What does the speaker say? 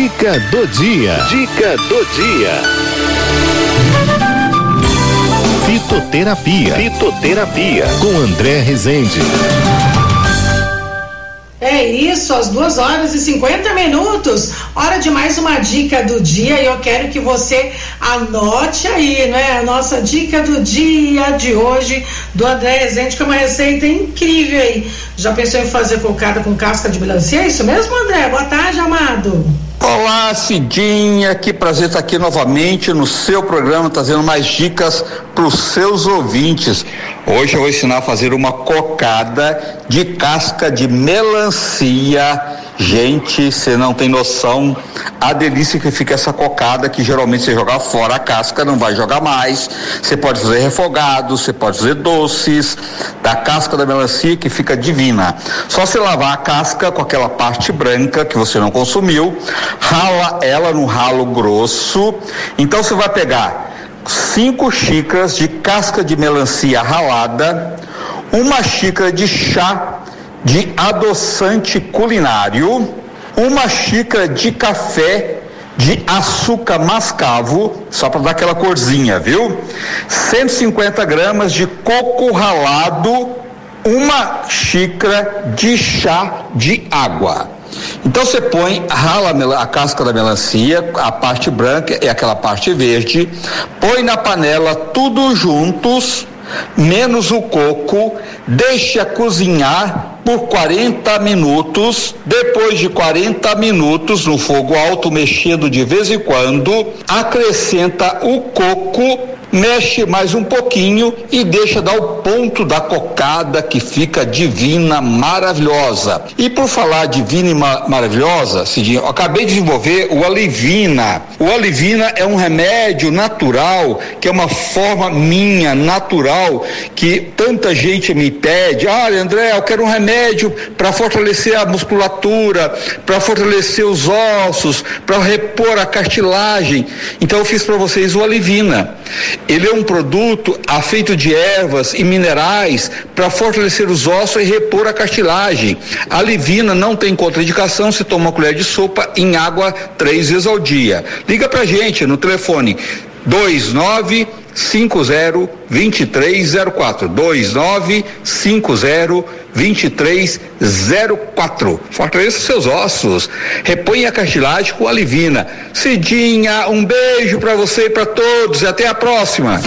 Dica do dia. Dica do dia. Fitoterapia. Fitoterapia. Com André Rezende. É isso, às duas horas e 50 minutos. Hora de mais uma dica do dia e eu quero que você anote aí, né? A nossa dica do dia de hoje do André Rezende, que é uma receita incrível aí. Já pensou em fazer cocada com casca de melancia? É isso mesmo, André? Boa tarde, amado. Olá, Cidinha, que prazer estar aqui novamente no seu programa, trazendo mais dicas para os seus ouvintes. Hoje eu vou ensinar a fazer uma cocada de casca de melancia Gente, você não tem noção a delícia que fica essa cocada que geralmente você jogar fora a casca, não vai jogar mais. Você pode fazer refogado, você pode fazer doces da casca da melancia que fica divina. Só você lavar a casca com aquela parte branca que você não consumiu, rala ela no ralo grosso. Então você vai pegar cinco xícaras de casca de melancia ralada, uma xícara de chá de adoçante culinário, uma xícara de café de açúcar mascavo, só para dar aquela corzinha, viu? 150 gramas de coco ralado, uma xícara de chá de água. Então você põe, rala a casca da melancia, a parte branca e aquela parte verde, põe na panela tudo juntos, menos o coco, deixa cozinhar por 40 minutos. Depois de 40 minutos, no fogo alto, mexendo de vez em quando, acrescenta o coco mexe mais um pouquinho e deixa dar o ponto da cocada que fica divina, maravilhosa. E por falar divina e ma maravilhosa, Cidinho, acabei de desenvolver o Alivina. O Alivina é um remédio natural, que é uma forma minha, natural, que tanta gente me pede. Ah, André, eu quero um remédio para fortalecer a musculatura, para fortalecer os ossos, para repor a cartilagem. Então eu fiz para vocês o Alivina. Ele é um produto feito de ervas e minerais para fortalecer os ossos e repor a cartilagem. A livina não tem contraindicação se toma uma colher de sopa em água três vezes ao dia. Liga pra gente no telefone 29 50 2304 2950 2304 Fortaleça seus ossos. Reponha a cartilagem com a Livina. Cidinha, um beijo para você e para todos e até a próxima.